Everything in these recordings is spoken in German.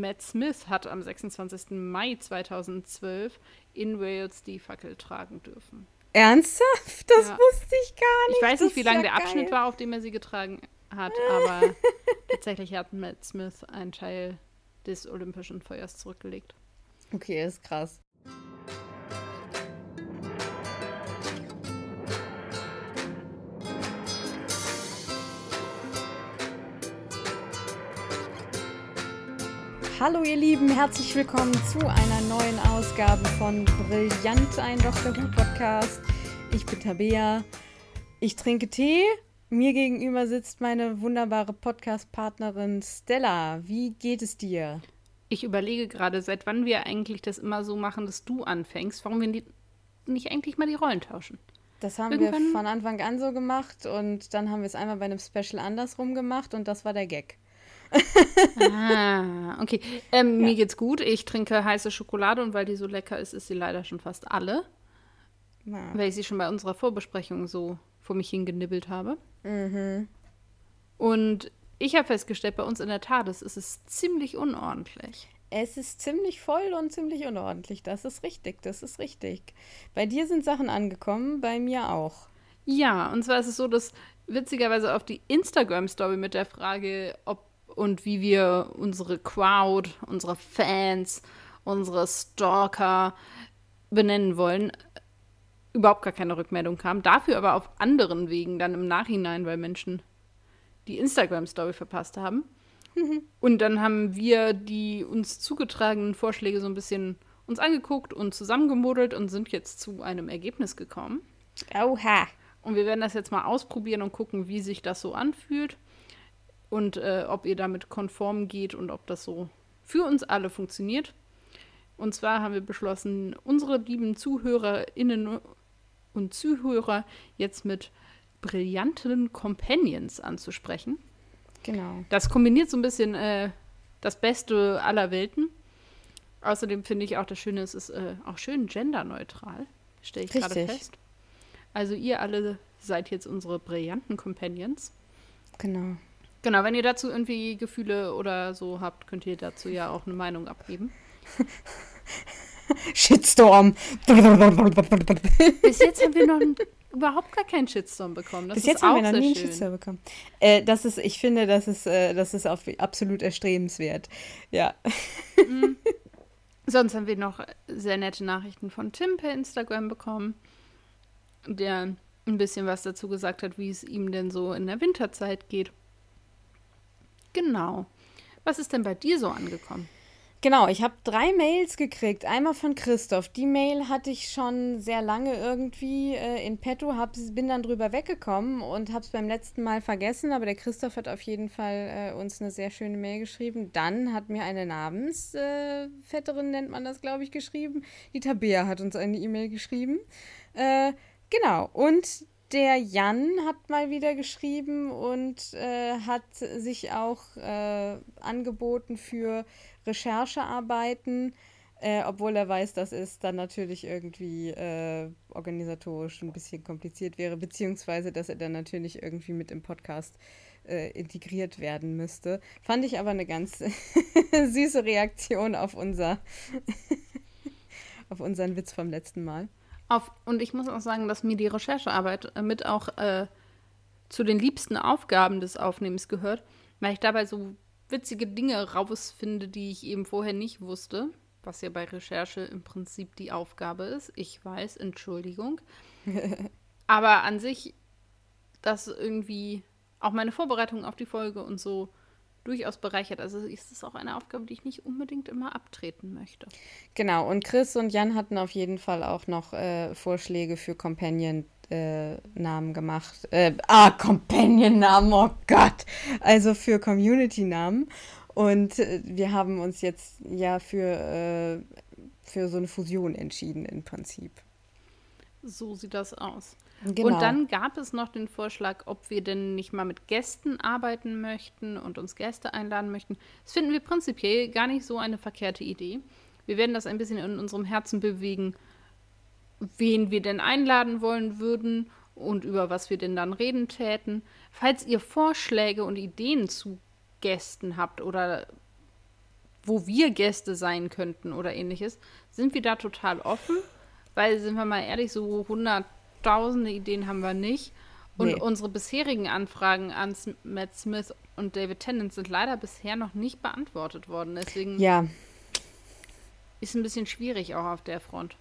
Matt Smith hat am 26. Mai 2012 in Wales die Fackel tragen dürfen. Ernsthaft? Das ja. wusste ich gar nicht. Ich weiß nicht, wie lang ja der geil. Abschnitt war, auf dem er sie getragen hat, aber tatsächlich hat Matt Smith einen Teil des Olympischen Feuers zurückgelegt. Okay, ist krass. Hallo ihr Lieben, herzlich willkommen zu einer neuen Ausgabe von Brillant, ein Dr. Who Podcast. Ich bin Tabea, ich trinke Tee. Mir gegenüber sitzt meine wunderbare Podcast-Partnerin Stella. Wie geht es dir? Ich überlege gerade, seit wann wir eigentlich das immer so machen, dass du anfängst. Warum wir nicht eigentlich mal die Rollen tauschen? Das haben Irgendwann... wir von Anfang an so gemacht und dann haben wir es einmal bei einem Special andersrum gemacht und das war der Gag ah, okay. Ähm, ja. Mir geht's gut. Ich trinke heiße Schokolade und weil die so lecker ist, ist sie leider schon fast alle. Na. Weil ich sie schon bei unserer Vorbesprechung so vor mich hingenibbelt habe. Mhm. Und ich habe festgestellt, bei uns in der TARDIS ist es ziemlich unordentlich. Es ist ziemlich voll und ziemlich unordentlich. Das ist richtig, das ist richtig. Bei dir sind Sachen angekommen, bei mir auch. Ja, und zwar ist es so, dass witzigerweise auf die Instagram-Story mit der Frage, ob und wie wir unsere Crowd, unsere Fans, unsere Stalker benennen wollen, überhaupt gar keine Rückmeldung kam. Dafür aber auf anderen Wegen dann im Nachhinein, weil Menschen die Instagram-Story verpasst haben. Mhm. Und dann haben wir die uns zugetragenen Vorschläge so ein bisschen uns angeguckt und zusammengemodelt und sind jetzt zu einem Ergebnis gekommen. Oha. Und wir werden das jetzt mal ausprobieren und gucken, wie sich das so anfühlt und äh, ob ihr damit konform geht und ob das so für uns alle funktioniert. Und zwar haben wir beschlossen, unsere lieben ZuhörerInnen und Zuhörer jetzt mit brillanten Companions anzusprechen. Genau. Das kombiniert so ein bisschen äh, das Beste aller Welten. Außerdem finde ich auch das Schöne, es ist äh, auch schön genderneutral, stelle ich gerade fest. Also ihr alle seid jetzt unsere brillanten Companions. Genau. Genau, wenn ihr dazu irgendwie Gefühle oder so habt, könnt ihr dazu ja auch eine Meinung abgeben. Shitstorm. Bis jetzt haben wir noch überhaupt gar keinen Shitstorm bekommen. Das Bis jetzt haben wir noch nie einen Shitstorm bekommen. Äh, das ist, ich finde, das ist, äh, das ist auf, absolut erstrebenswert. Ja. Mhm. Sonst haben wir noch sehr nette Nachrichten von Tim per Instagram bekommen, der ein bisschen was dazu gesagt hat, wie es ihm denn so in der Winterzeit geht. Genau. Was ist denn bei dir so angekommen? Genau, ich habe drei Mails gekriegt. Einmal von Christoph. Die Mail hatte ich schon sehr lange irgendwie äh, in petto, hab, bin dann drüber weggekommen und habe es beim letzten Mal vergessen. Aber der Christoph hat auf jeden Fall äh, uns eine sehr schöne Mail geschrieben. Dann hat mir eine Namensvetterin, äh, nennt man das, glaube ich, geschrieben. Die Tabea hat uns eine E-Mail geschrieben. Äh, genau, und der Jan hat mal wieder geschrieben und äh, hat sich auch äh, angeboten für Recherchearbeiten, äh, obwohl er weiß, dass es dann natürlich irgendwie äh, organisatorisch ein bisschen kompliziert wäre, beziehungsweise dass er dann natürlich irgendwie mit im Podcast äh, integriert werden müsste. Fand ich aber eine ganz süße Reaktion auf unser auf unseren Witz vom letzten Mal. Auf, und ich muss auch sagen, dass mir die Recherchearbeit äh, mit auch äh, zu den liebsten Aufgaben des Aufnehmens gehört, weil ich dabei so witzige Dinge rausfinde, die ich eben vorher nicht wusste, was ja bei Recherche im Prinzip die Aufgabe ist. Ich weiß, Entschuldigung. Aber an sich, dass irgendwie auch meine Vorbereitung auf die Folge und so durchaus bereichert. Also ist es auch eine Aufgabe, die ich nicht unbedingt immer abtreten möchte. Genau, und Chris und Jan hatten auf jeden Fall auch noch äh, Vorschläge für Companion-Namen äh, gemacht. Äh, ah, Companion-Namen, oh Gott! Also für Community-Namen. Und äh, wir haben uns jetzt ja für, äh, für so eine Fusion entschieden im Prinzip. So sieht das aus. Genau. Und dann gab es noch den Vorschlag, ob wir denn nicht mal mit Gästen arbeiten möchten und uns Gäste einladen möchten. Das finden wir prinzipiell gar nicht so eine verkehrte Idee. Wir werden das ein bisschen in unserem Herzen bewegen, wen wir denn einladen wollen würden und über was wir denn dann reden täten. Falls ihr Vorschläge und Ideen zu Gästen habt oder wo wir Gäste sein könnten oder ähnliches, sind wir da total offen. Weil, sind wir mal ehrlich, so hunderttausende Ideen haben wir nicht. Und nee. unsere bisherigen Anfragen an Matt Smith und David Tennant sind leider bisher noch nicht beantwortet worden. Deswegen ja. ist ein bisschen schwierig auch auf der Front.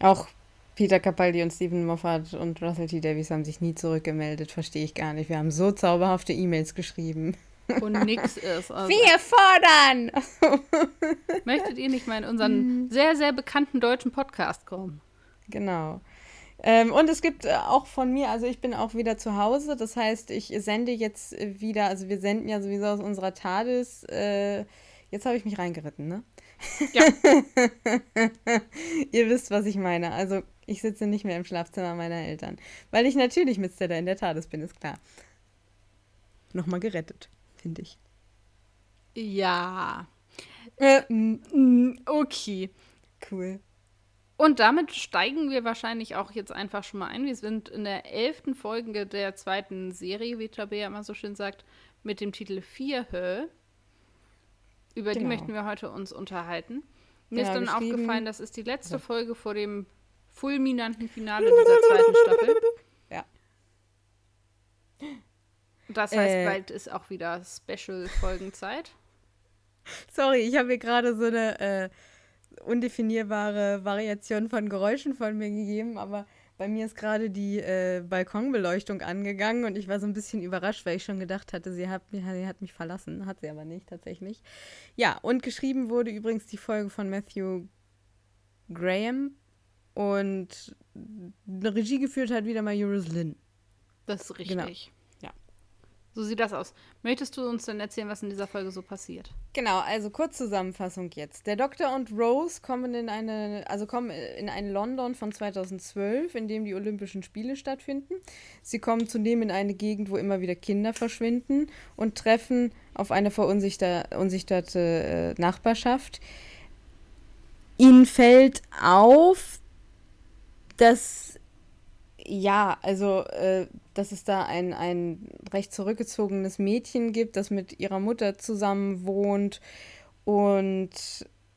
Auch Peter Capaldi und Stephen Moffat und Russell T. Davies haben sich nie zurückgemeldet, verstehe ich gar nicht. Wir haben so zauberhafte E-Mails geschrieben. Und nix ist. Also. Wir fordern! Möchtet ihr nicht mal in unseren sehr, sehr bekannten deutschen Podcast kommen? Genau. Ähm, und es gibt äh, auch von mir, also ich bin auch wieder zu Hause, das heißt, ich sende jetzt wieder, also wir senden ja sowieso aus unserer TARDIS. Äh, jetzt habe ich mich reingeritten, ne? Ja. Ihr wisst, was ich meine. Also ich sitze nicht mehr im Schlafzimmer meiner Eltern. Weil ich natürlich mit Stella in der TARDIS bin, ist klar. Nochmal gerettet, finde ich. Ja. Äh, okay. Cool. Und damit steigen wir wahrscheinlich auch jetzt einfach schon mal ein. Wir sind in der elften Folge der zweiten Serie, wie Tabea immer so schön sagt, mit dem Titel Vierhö. Über genau. die möchten wir heute uns unterhalten. Mir genau, ist dann aufgefallen, das ist die letzte ja. Folge vor dem fulminanten Finale dieser zweiten Staffel. Ja. Das heißt, äh, bald ist auch wieder Special-Folgenzeit. Sorry, ich habe mir gerade so eine äh, undefinierbare Variation von Geräuschen von mir gegeben, aber bei mir ist gerade die äh, Balkonbeleuchtung angegangen und ich war so ein bisschen überrascht, weil ich schon gedacht hatte, sie hat, sie hat mich verlassen. Hat sie aber nicht, tatsächlich. Ja, und geschrieben wurde übrigens die Folge von Matthew Graham und eine Regie geführt hat wieder mal Eurus Lynn. Das ist richtig. Genau. So sieht das aus. Möchtest du uns denn erzählen, was in dieser Folge so passiert? Genau, also Kurzzusammenfassung jetzt. Der Doktor und Rose kommen in eine, also kommen in ein London von 2012, in dem die Olympischen Spiele stattfinden. Sie kommen zudem in eine Gegend, wo immer wieder Kinder verschwinden und treffen auf eine verunsichterte äh, Nachbarschaft. Ihnen fällt auf, dass ja, also äh, dass es da ein, ein recht zurückgezogenes Mädchen gibt, das mit ihrer Mutter zusammen wohnt und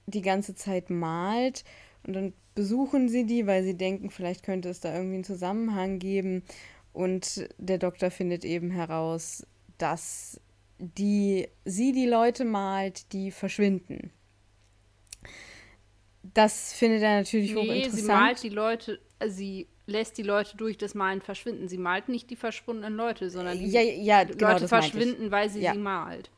die ganze Zeit malt. Und dann besuchen sie die, weil sie denken, vielleicht könnte es da irgendwie einen Zusammenhang geben. Und der Doktor findet eben heraus, dass die, sie die Leute malt, die verschwinden. Das findet er natürlich nee, hochinteressant. Sie malt die Leute, sie lässt die Leute durch das Malen verschwinden. Sie malt nicht die verschwundenen Leute, sondern die ja, ja, genau, Leute verschwinden, weil sie ja. sie malt.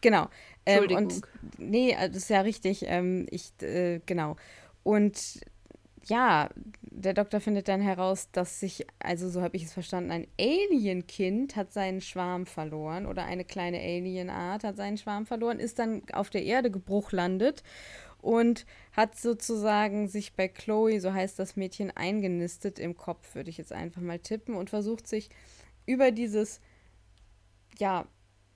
Genau. Ähm, und nee, äh, das ist ja richtig. Ähm, ich, äh, genau. Und ja, der Doktor findet dann heraus, dass sich, also so habe ich es verstanden, ein Alienkind hat seinen Schwarm verloren oder eine kleine Alienart hat seinen Schwarm verloren, ist dann auf der Erde gebruchlandet und hat sozusagen sich bei Chloe, so heißt das Mädchen, eingenistet im Kopf, würde ich jetzt einfach mal tippen, und versucht sich über dieses, ja,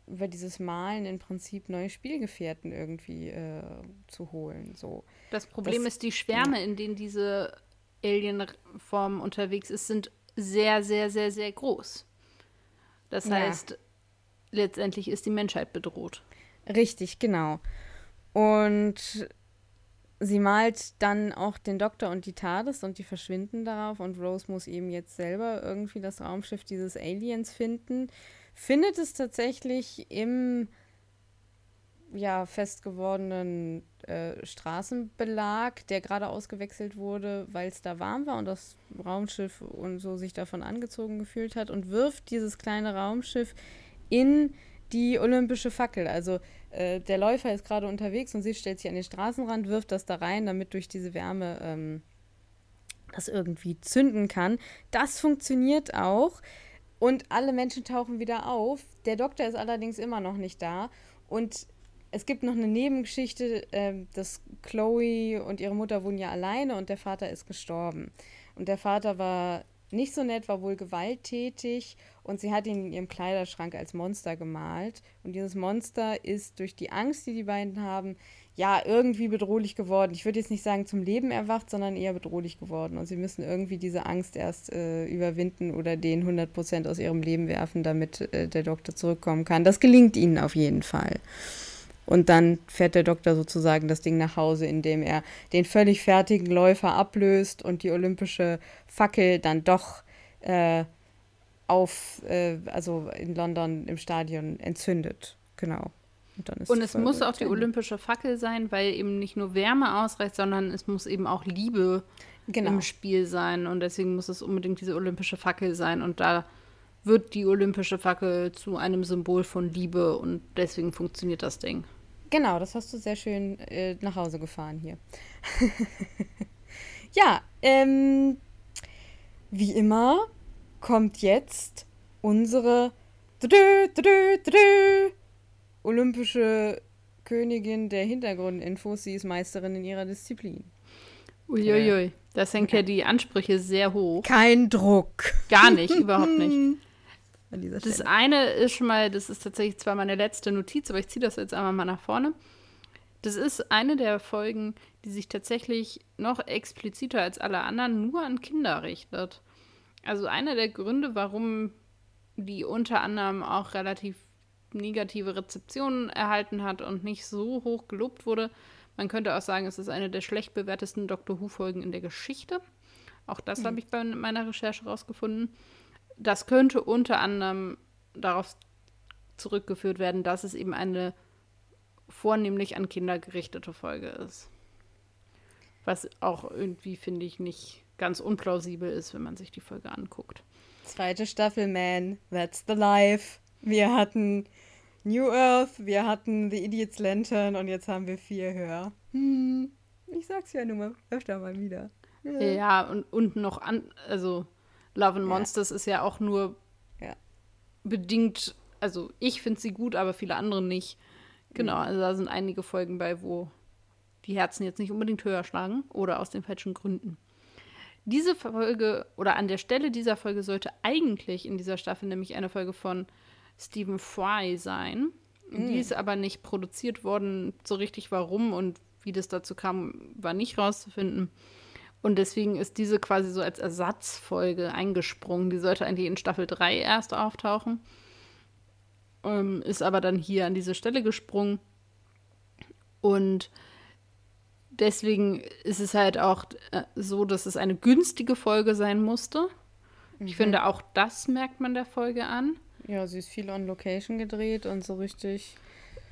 über dieses Malen im Prinzip neue Spielgefährten irgendwie äh, zu holen. So. Das Problem das, ist, die Schwärme, ja. in denen diese Alienform unterwegs ist, sind sehr, sehr, sehr, sehr groß. Das ja. heißt, letztendlich ist die Menschheit bedroht. Richtig, genau. Und sie malt dann auch den Doktor und die TARDIS und die verschwinden darauf und Rose muss eben jetzt selber irgendwie das Raumschiff dieses Aliens finden. Findet es tatsächlich im ja, fest gewordenen äh, Straßenbelag, der gerade ausgewechselt wurde, weil es da warm war und das Raumschiff und so sich davon angezogen gefühlt hat und wirft dieses kleine Raumschiff in die olympische Fackel. Also äh, der Läufer ist gerade unterwegs und sie stellt sich an den Straßenrand, wirft das da rein, damit durch diese Wärme ähm, das irgendwie zünden kann. Das funktioniert auch und alle Menschen tauchen wieder auf. Der Doktor ist allerdings immer noch nicht da und es gibt noch eine Nebengeschichte, äh, dass Chloe und ihre Mutter wohnen ja alleine und der Vater ist gestorben. Und der Vater war nicht so nett, war wohl gewalttätig und sie hat ihn in ihrem Kleiderschrank als Monster gemalt. Und dieses Monster ist durch die Angst, die die beiden haben, ja, irgendwie bedrohlich geworden. Ich würde jetzt nicht sagen zum Leben erwacht, sondern eher bedrohlich geworden. Und sie müssen irgendwie diese Angst erst äh, überwinden oder den 100% aus ihrem Leben werfen, damit äh, der Doktor zurückkommen kann. Das gelingt ihnen auf jeden Fall. Und dann fährt der Doktor sozusagen das Ding nach Hause, indem er den völlig fertigen Läufer ablöst und die olympische Fackel dann doch äh, auf, äh, also in London im Stadion entzündet. Genau. Und, und es muss auch die olympische Fackel sein, weil eben nicht nur Wärme ausreicht, sondern es muss eben auch Liebe genau. im Spiel sein. Und deswegen muss es unbedingt diese olympische Fackel sein. Und da wird die olympische Fackel zu einem Symbol von Liebe und deswegen funktioniert das Ding. Genau, das hast du sehr schön äh, nach Hause gefahren hier. ja, ähm, wie immer kommt jetzt unsere olympische Königin der Hintergrundinfos. Sie ist Meisterin in ihrer Disziplin. Uiuiui, das hängt ja die Ansprüche sehr hoch. Kein Druck. Gar nicht, überhaupt nicht. Das eine ist schon mal, das ist tatsächlich zwar meine letzte Notiz, aber ich ziehe das jetzt einmal mal nach vorne. Das ist eine der Folgen, die sich tatsächlich noch expliziter als alle anderen nur an Kinder richtet. Also einer der Gründe, warum die unter anderem auch relativ negative Rezeptionen erhalten hat und nicht so hoch gelobt wurde. Man könnte auch sagen, es ist eine der schlecht bewertesten Doctor Who-Folgen in der Geschichte. Auch das mhm. habe ich bei meiner Recherche rausgefunden das könnte unter anderem darauf zurückgeführt werden, dass es eben eine vornehmlich an Kinder gerichtete Folge ist. Was auch irgendwie, finde ich, nicht ganz unplausibel ist, wenn man sich die Folge anguckt. Zweite Staffel, man, that's the life. Wir hatten New Earth, wir hatten The Idiot's Lantern und jetzt haben wir vier Hör. Hm, ich sag's ja nur mal öfter mal wieder. Ja, ja und, und noch an, also Love and Monsters ja. ist ja auch nur ja. bedingt, also ich finde sie gut, aber viele andere nicht. Genau, mhm. also da sind einige Folgen bei, wo die Herzen jetzt nicht unbedingt höher schlagen oder aus den falschen Gründen. Diese Folge oder an der Stelle dieser Folge sollte eigentlich in dieser Staffel nämlich eine Folge von Stephen Fry sein. Mhm. Die ist aber nicht produziert worden. So richtig warum und wie das dazu kam, war nicht rauszufinden. Und deswegen ist diese quasi so als Ersatzfolge eingesprungen. Die sollte eigentlich in Staffel 3 erst auftauchen. Ähm, ist aber dann hier an diese Stelle gesprungen. Und deswegen ist es halt auch äh, so, dass es eine günstige Folge sein musste. Mhm. Ich finde, auch das merkt man der Folge an. Ja, sie ist viel on Location gedreht und so richtig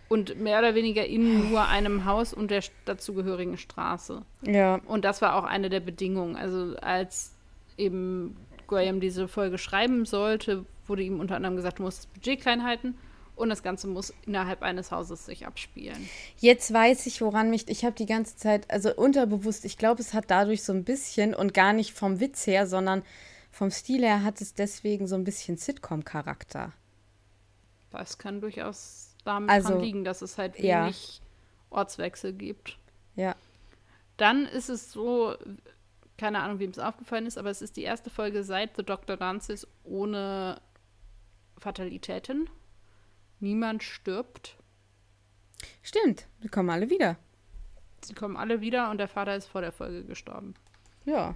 und mehr oder weniger in nur einem Haus und der dazugehörigen Straße. Ja. Und das war auch eine der Bedingungen. Also als eben Graham diese Folge schreiben sollte, wurde ihm unter anderem gesagt, du musst das Budget klein halten und das Ganze muss innerhalb eines Hauses sich abspielen. Jetzt weiß ich, woran mich, ich habe die ganze Zeit, also unterbewusst, ich glaube, es hat dadurch so ein bisschen und gar nicht vom Witz her, sondern vom Stil her hat es deswegen so ein bisschen Sitcom-Charakter. Das kann durchaus damit also, dran liegen, dass es halt wenig ja. Ortswechsel gibt. Ja. Dann ist es so, keine Ahnung, wem es aufgefallen ist, aber es ist die erste Folge seit The Doctor Dances ohne Fatalitäten. Niemand stirbt. Stimmt, sie kommen alle wieder. Sie kommen alle wieder und der Vater ist vor der Folge gestorben. Ja.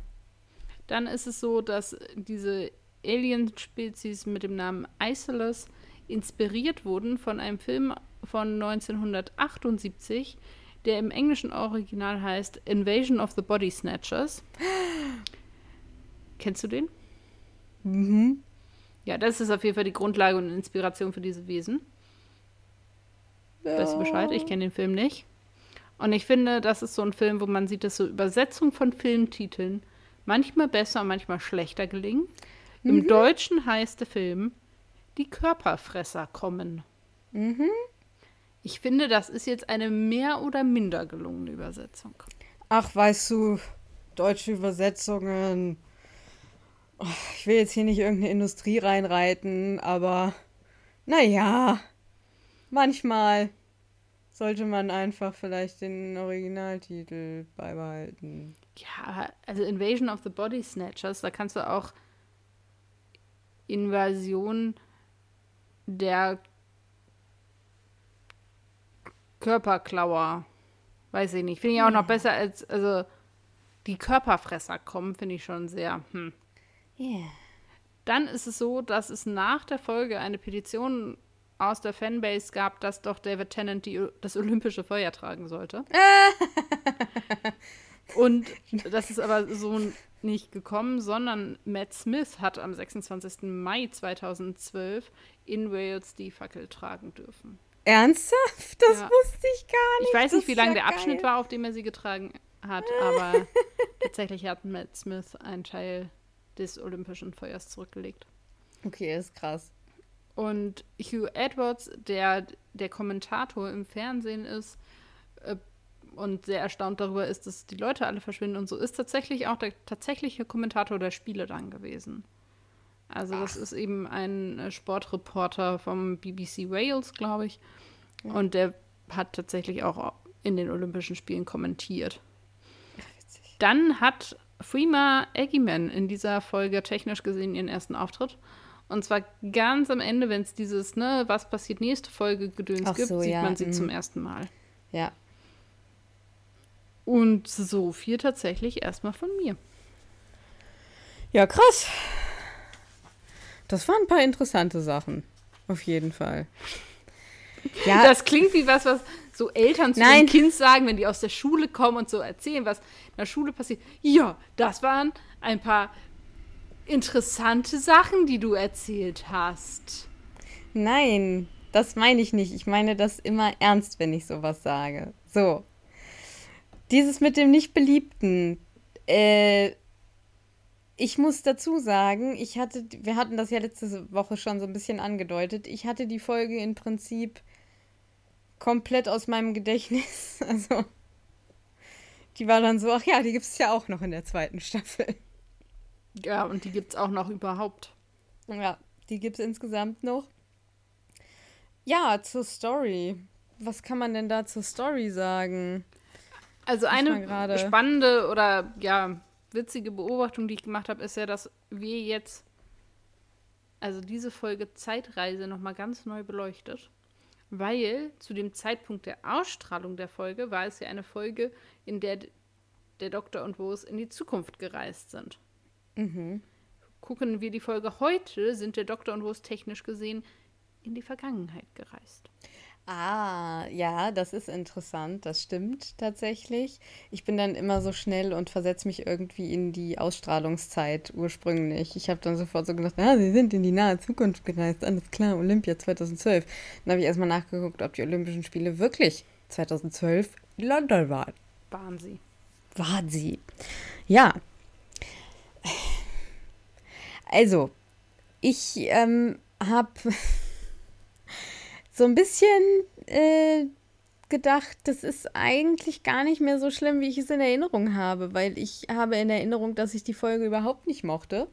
Dann ist es so, dass diese Alien-Spezies mit dem Namen Isolus inspiriert wurden von einem Film von 1978, der im englischen Original heißt Invasion of the Body Snatchers. Kennst du den? Mhm. Ja, das ist auf jeden Fall die Grundlage und Inspiration für diese Wesen. Ja. Weißt du Bescheid? Ich kenne den Film nicht. Und ich finde, das ist so ein Film, wo man sieht, dass so Übersetzung von Filmtiteln manchmal besser und manchmal schlechter gelingen. Mhm. Im Deutschen heißt der Film die Körperfresser kommen. Mhm. Ich finde, das ist jetzt eine mehr oder minder gelungene Übersetzung. Ach, weißt du, deutsche Übersetzungen. Oh, ich will jetzt hier nicht irgendeine Industrie reinreiten, aber naja, manchmal sollte man einfach vielleicht den Originaltitel beibehalten. Ja, also Invasion of the Body Snatchers, da kannst du auch Invasion der Körperklauer. Weiß ich nicht. Finde ich auch noch besser als, also die Körperfresser kommen, finde ich schon sehr. Hm. Yeah. Dann ist es so, dass es nach der Folge eine Petition aus der Fanbase gab, dass doch David Tennant die, das olympische Feuer tragen sollte. Und das ist aber so nicht gekommen, sondern Matt Smith hat am 26. Mai 2012 in Wales die Fackel tragen dürfen. Ernsthaft? Das ja. wusste ich gar nicht. Ich weiß nicht, wie lang ja der geil. Abschnitt war, auf dem er sie getragen hat, aber tatsächlich hat Matt Smith einen Teil des Olympischen Feuers zurückgelegt. Okay, ist krass. Und Hugh Edwards, der der Kommentator im Fernsehen ist äh, und sehr erstaunt darüber ist, dass die Leute alle verschwinden und so, ist tatsächlich auch der tatsächliche Kommentator der Spiele dann gewesen. Also Ach. das ist eben ein äh, Sportreporter vom BBC Wales, glaube ich. Ja. Und der hat tatsächlich auch in den Olympischen Spielen kommentiert. Dann hat Freema Eggyman in dieser Folge technisch gesehen ihren ersten Auftritt. Und zwar ganz am Ende, wenn es dieses, ne, was passiert nächste Folge Gedöns Ach gibt, so, sieht ja. man sie mhm. zum ersten Mal. Ja. Und so viel tatsächlich erstmal von mir. Ja, krass. Das waren ein paar interessante Sachen. Auf jeden Fall. Ja. Das klingt wie was, was so Eltern zu Nein. Kind sagen, wenn die aus der Schule kommen und so erzählen, was in der Schule passiert. Ja, das waren ein paar interessante Sachen, die du erzählt hast. Nein, das meine ich nicht. Ich meine das immer ernst, wenn ich sowas sage. So. Dieses mit dem Nicht-Beliebten. Äh, ich muss dazu sagen, ich hatte, wir hatten das ja letzte Woche schon so ein bisschen angedeutet. Ich hatte die Folge im Prinzip komplett aus meinem Gedächtnis. Also, die war dann so, ach ja, die gibt es ja auch noch in der zweiten Staffel. Ja, und die gibt es auch noch überhaupt. Ja, die gibt es insgesamt noch. Ja, zur Story. Was kann man denn da zur Story sagen? Also eine spannende oder ja, witzige Beobachtung, die ich gemacht habe, ist ja, dass wir jetzt also diese Folge Zeitreise nochmal ganz neu beleuchtet weil zu dem Zeitpunkt der Ausstrahlung der Folge war es ja eine Folge, in der der Doktor und Rose in die Zukunft gereist sind. Mhm. Gucken wir die Folge heute, sind der Doktor und Rose technisch gesehen in die Vergangenheit gereist. Ah, ja, das ist interessant. Das stimmt tatsächlich. Ich bin dann immer so schnell und versetze mich irgendwie in die Ausstrahlungszeit ursprünglich. Ich habe dann sofort so gedacht, ah, sie sind in die nahe Zukunft gereist. Alles klar, Olympia 2012. Dann habe ich erstmal nachgeguckt, ob die Olympischen Spiele wirklich 2012 in London waren. Waren sie. Waren sie. Ja. Also, ich ähm, habe so ein bisschen äh, gedacht, das ist eigentlich gar nicht mehr so schlimm, wie ich es in Erinnerung habe, weil ich habe in Erinnerung, dass ich die Folge überhaupt nicht mochte.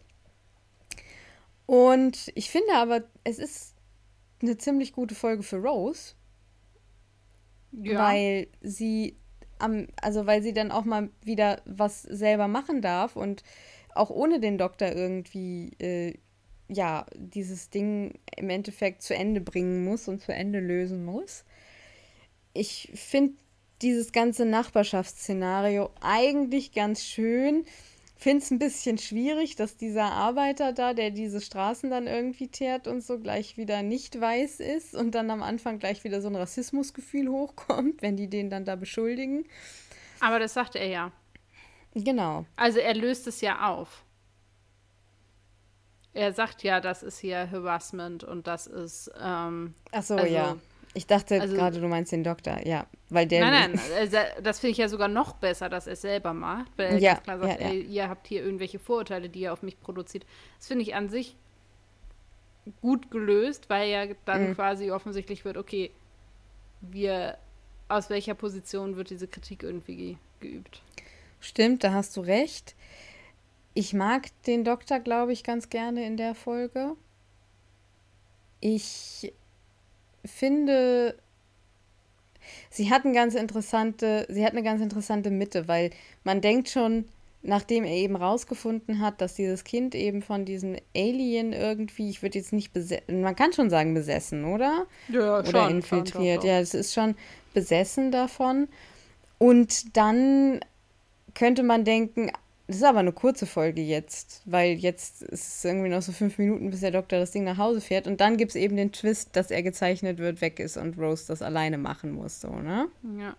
Und ich finde aber, es ist eine ziemlich gute Folge für Rose. Ja. Weil sie am, also weil sie dann auch mal wieder was selber machen darf und auch ohne den Doktor irgendwie äh, ja, dieses Ding im Endeffekt zu Ende bringen muss und zu Ende lösen muss. Ich finde dieses ganze Nachbarschaftsszenario eigentlich ganz schön. Finde es ein bisschen schwierig, dass dieser Arbeiter da, der diese Straßen dann irgendwie teert und so, gleich wieder nicht weiß ist und dann am Anfang gleich wieder so ein Rassismusgefühl hochkommt, wenn die den dann da beschuldigen. Aber das sagt er ja. Genau. Also er löst es ja auf. Er sagt ja, das ist hier Harassment und das ist. Ähm, Ach so, also, ja. Ich dachte also, gerade, du meinst den Doktor, ja. Weil der nein, nein, also, das finde ich ja sogar noch besser, dass er es selber macht. Weil er ja, ganz klar sagt, ja, ja. Ey, ihr habt hier irgendwelche Vorurteile, die ihr auf mich produziert. Das finde ich an sich gut gelöst, weil ja dann mhm. quasi offensichtlich wird, okay, wir, aus welcher Position wird diese Kritik irgendwie geübt. Stimmt, da hast du recht. Ich mag den Doktor, glaube ich, ganz gerne in der Folge. Ich finde, sie hat eine ganz interessante, sie hat eine ganz interessante Mitte, weil man denkt schon, nachdem er eben rausgefunden hat, dass dieses Kind eben von diesem Alien irgendwie, ich würde jetzt nicht besessen, man kann schon sagen besessen, oder? Ja, oder schon, infiltriert. Schon, ja, es ist schon besessen davon. Und dann könnte man denken, Das ist aber eine kurze Folge jetzt, weil jetzt ist es irgendwie noch so fünf Minuten, bis der Doktor das Ding nach Hause fährt. Und dann gibt es eben den Twist, dass er gezeichnet wird, weg ist und Rose das alleine machen muss, so, ne? Ja.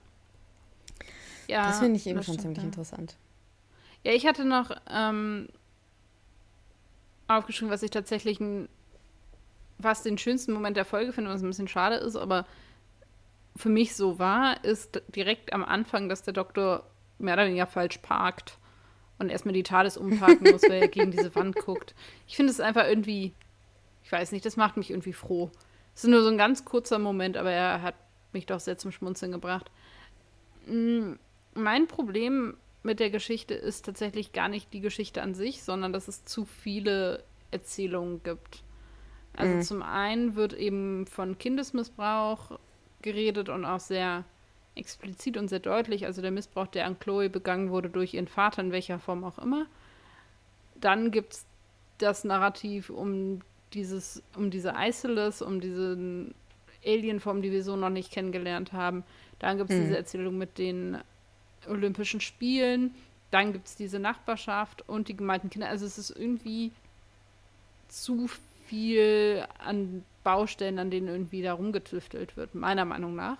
Ja, das finde ich eben schon ziemlich ja. interessant. Ja, ich hatte noch ähm, aufgeschrieben, was ich tatsächlich ein, was den schönsten Moment der Folge finde, was ein bisschen schade ist, aber für mich so war, ist direkt am Anfang, dass der Doktor mehr oder weniger falsch parkt und erstmal die TARDIS umparken muss, weil er gegen diese Wand guckt. Ich finde es einfach irgendwie, ich weiß nicht, das macht mich irgendwie froh. Es ist nur so ein ganz kurzer Moment, aber er hat mich doch sehr zum Schmunzeln gebracht. Mm, Mein Problem mit der Geschichte ist tatsächlich gar nicht die Geschichte an sich, sondern dass es zu viele Erzählungen gibt. Also Mhm. zum einen wird eben von Kindesmissbrauch geredet und auch sehr explizit und sehr deutlich. Also der Missbrauch, der an Chloe begangen wurde durch ihren Vater, in welcher Form auch immer. Dann gibt es das Narrativ um dieses, um diese Isolus, um diese Alienform, die wir so noch nicht kennengelernt haben. Dann gibt es Mhm. diese Erzählung mit den Olympischen Spielen. Dann gibt es diese Nachbarschaft und die gemalten Kinder. Also es ist irgendwie zu viel an Baustellen, an denen irgendwie da rumgetüftelt wird, meiner Meinung nach.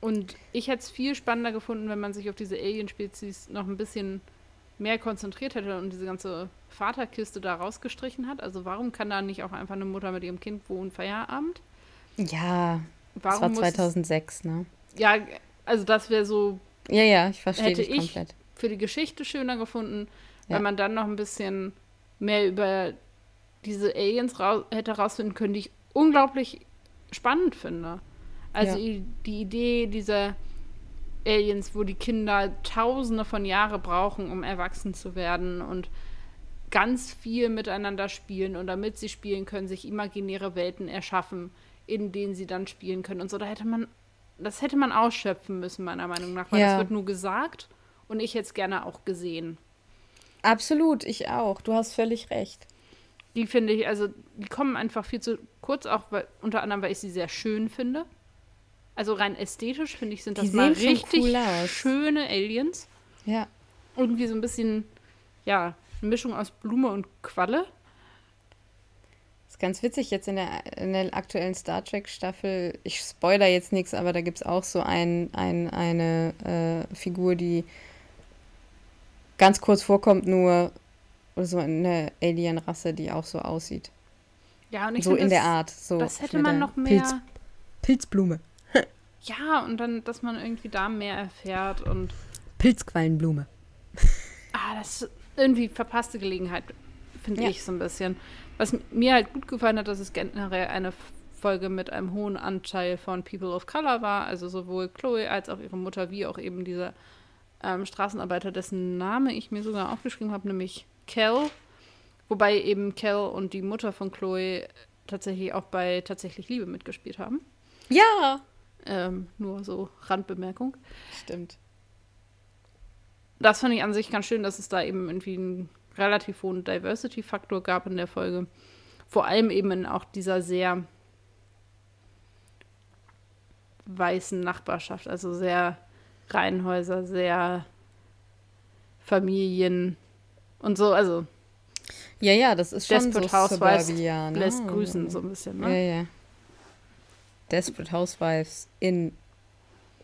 Und ich hätte es viel spannender gefunden, wenn man sich auf diese Alien-Spezies noch ein bisschen mehr konzentriert hätte und diese ganze Vaterkiste da rausgestrichen hat. Also warum kann da nicht auch einfach eine Mutter mit ihrem Kind wohnen, Feierabend? Ja, das Warum war muss 2006, ne? Ja, also das wäre so Ja, ja, ich verstehe Hätte dich ich- komplett. für die Geschichte schöner gefunden, wenn Ja. man dann noch ein bisschen mehr über diese Aliens rau hätte rausfinden können, die ich unglaublich spannend finde. Also Ja. die Idee dieser Aliens, wo die Kinder tausende von Jahre brauchen, um erwachsen zu werden und ganz viel miteinander spielen und damit sie spielen können, sich imaginäre Welten erschaffen, in denen sie dann spielen können und so. Da hätte man, das hätte man ausschöpfen müssen, meiner Meinung nach, weil Ja. das wird nur gesagt und ich hätte es gerne auch gesehen. Absolut, ich auch. Du hast völlig recht. Die finde ich, also die kommen einfach viel zu kurz, auch weil, unter anderem, weil ich sie sehr schön finde. Also rein ästhetisch finde ich, sind Die das mal sehen schon richtig cool schöne Aliens. Ja. Irgendwie so ein bisschen, ja, eine Mischung aus Blume und Qualle. ist ganz witzig jetzt in der, in der aktuellen Star Trek Staffel. Ich spoiler jetzt nichts, aber da gibt es auch so ein, ein, eine äh, Figur, die ganz kurz vorkommt, nur oder so eine Alien-Rasse, die auch so aussieht. Ja, und ich so in das, der Art. So Das hätte man noch mehr. Pilz, Pilzblume. Ja, und dann, dass man irgendwie da mehr erfährt und Pilzquallenblume. ah, das ist irgendwie verpasste Gelegenheit, finde Ja. ich so ein bisschen. Was mir halt gut gefallen hat, dass es generell eine Folge mit einem hohen Anteil von People of Color war, also sowohl Chloe als auch ihre Mutter, wie auch eben dieser ähm, Straßenarbeiter, dessen Name ich mir sogar aufgeschrieben habe, nämlich Kel. Wobei eben Kel und die Mutter von Chloe tatsächlich auch bei Tatsächlich Liebe mitgespielt haben. Ja! Ähm, nur so Randbemerkung. Stimmt. das fand ich an sich ganz schön, dass es da eben irgendwie einen relativ hohen Diversity-Faktor gab in der Folge. Vor allem eben in auch dieser sehr weißen Nachbarschaft, also sehr Reihenhäuser, sehr Familien und so, also Ja, ja, das ist schon Desperate so Housewives ne? lässt grüßen so ein bisschen, Ja, ne? ja. Desperate Housewives in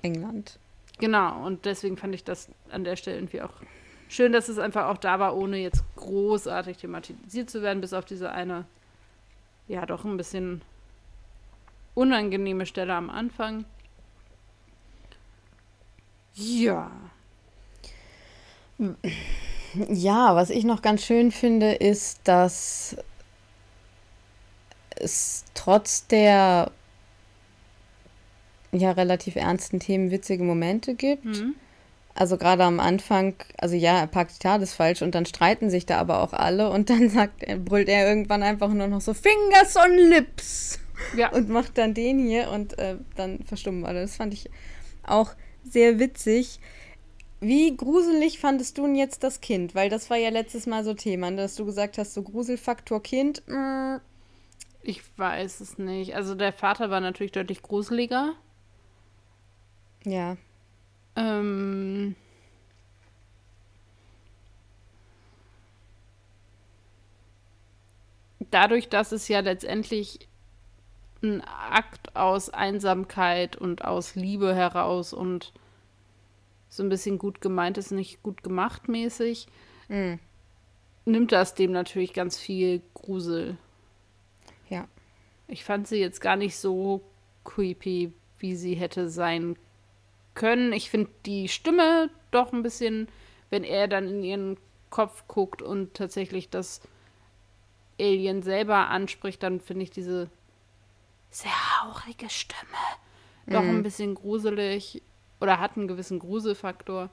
England. Genau, und deswegen fand ich das an der Stelle irgendwie auch schön, dass es einfach auch da war, ohne jetzt großartig thematisiert zu werden, bis auf diese eine, ja, doch ein bisschen unangenehme Stelle am Anfang. Ja. Ja, was ich noch ganz schön finde, ist, dass es trotz der ja relativ ernsten Themen witzige Momente gibt. Mhm. Also gerade am Anfang, also ja, er packt die TARDIS falsch und dann streiten sich da aber auch alle und dann sagt er, brüllt er irgendwann einfach nur noch so Fingers on Lips Ja, und macht dann den hier und äh, dann verstummen alle. Das fand ich auch sehr witzig. Wie gruselig fandest du denn jetzt das Kind? Weil das war ja letztes Mal so Thema, ne, dass du gesagt hast, so Gruselfaktor Kind. mm, ich weiß es nicht. Also der Vater war natürlich deutlich gruseliger. Ja. Ähm. dadurch, dass es ja letztendlich ein Akt aus Einsamkeit und aus Liebe heraus und so ein bisschen gut gemeint ist, nicht gut gemacht mäßig, mm. nimmt das dem natürlich ganz viel Grusel. Ja. Ich fand sie jetzt gar nicht so creepy, wie sie hätte sein können können. Ich finde die Stimme doch ein bisschen, wenn er dann in ihren Kopf guckt und tatsächlich das Alien selber anspricht, dann finde ich diese sehr hauchige Stimme doch ein bisschen gruselig oder hat einen gewissen Gruselfaktor.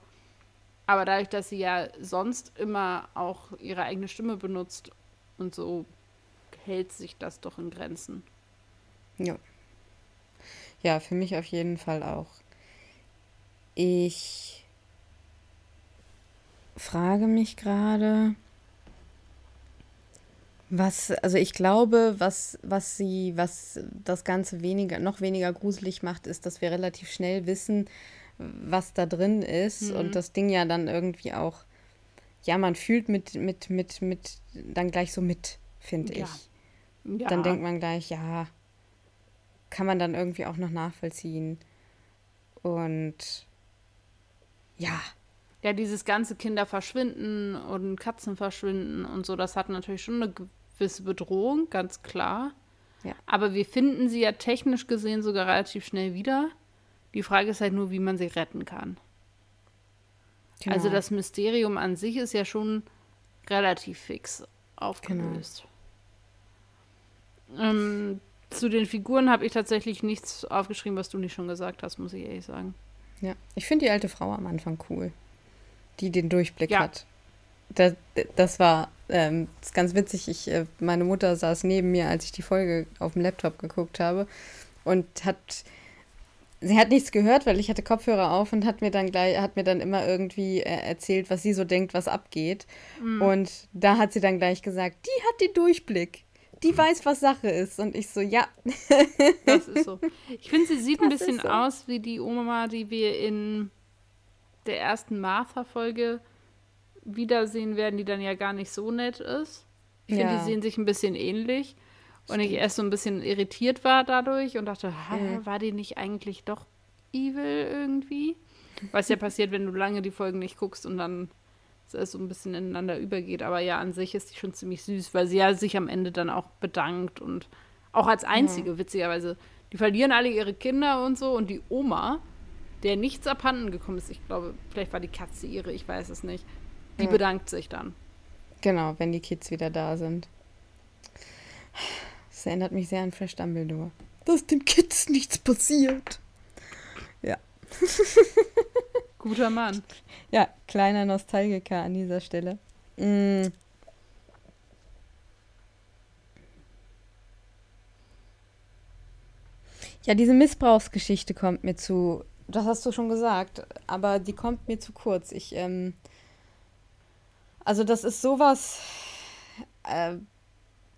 Aber dadurch, dass sie ja sonst immer auch ihre eigene Stimme benutzt und so hält sich das doch in Grenzen. Ja. Ja, für mich auf jeden Fall auch. Ich frage mich gerade, was, also ich glaube, was, was sie, was das Ganze weniger, noch weniger gruselig macht, ist, dass wir relativ schnell wissen, was da drin ist und das Ding ja dann irgendwie auch, ja, man fühlt mit, mit, mit, mit, dann gleich so mit, finde Ja. ich. Ja, Dann denkt man gleich, ja, kann man dann irgendwie auch noch nachvollziehen. Und ja, ja, dieses ganze Kinder verschwinden und Katzen verschwinden und so, das hat natürlich schon eine gewisse Bedrohung, ganz klar. Ja. Aber wir finden sie ja technisch gesehen sogar relativ schnell wieder. Die Frage ist halt nur, wie man sie retten kann. genau. Also das Mysterium an sich ist ja schon relativ fix aufgelöst. Ähm, zu den Figuren habe ich tatsächlich nichts aufgeschrieben, was du nicht schon gesagt hast, muss ich ehrlich sagen. Ja, ich finde die alte Frau am Anfang cool, die den Durchblick Ja. hat. Das, das war ähm, das ist ganz witzig. Ich, äh, meine Mutter saß neben mir, als ich die Folge auf dem Laptop geguckt habe und hat sie hat nichts gehört, weil ich hatte Kopfhörer auf und hat mir dann gleich hat mir dann immer irgendwie äh, erzählt, was sie so denkt, was abgeht. Und da hat sie dann gleich gesagt, die hat den Durchblick. Die weiß, was Sache ist. Und ich so, ja, Das ist so. Ich finde, sie sieht ein Das bisschen ist so. aus wie die Oma, die wir in der ersten Martha-Folge wiedersehen werden, die dann ja gar nicht so nett ist. Ich finde, Ja. die sehen sich ein bisschen ähnlich. Und ich erst so ein bisschen irritiert war dadurch und dachte, Mhm. war die nicht eigentlich doch evil irgendwie? Was ja passiert, wenn du lange die Folgen nicht guckst und dann es so ein bisschen ineinander übergeht. Aber ja, an sich ist die schon ziemlich süß, weil sie ja sich am Ende dann auch bedankt und auch als einzige, witzigerweise. Die verlieren alle ihre Kinder und so und die Oma, der nichts abhanden gekommen ist, ich glaube, vielleicht war die Katze ihre, ich weiß es nicht, die Ja. bedankt sich dann. Genau, wenn die Kids wieder da sind. Das erinnert mich sehr an Fresh Dumbledore. Dass den Kids nichts passiert. Ja. Guter Mann. Ja, kleiner Nostalgiker an dieser Stelle. Mm. Ja, diese Missbrauchsgeschichte kommt mir zu. Das hast du schon gesagt, aber die kommt mir zu kurz. Ich, ähm, also das ist sowas äh,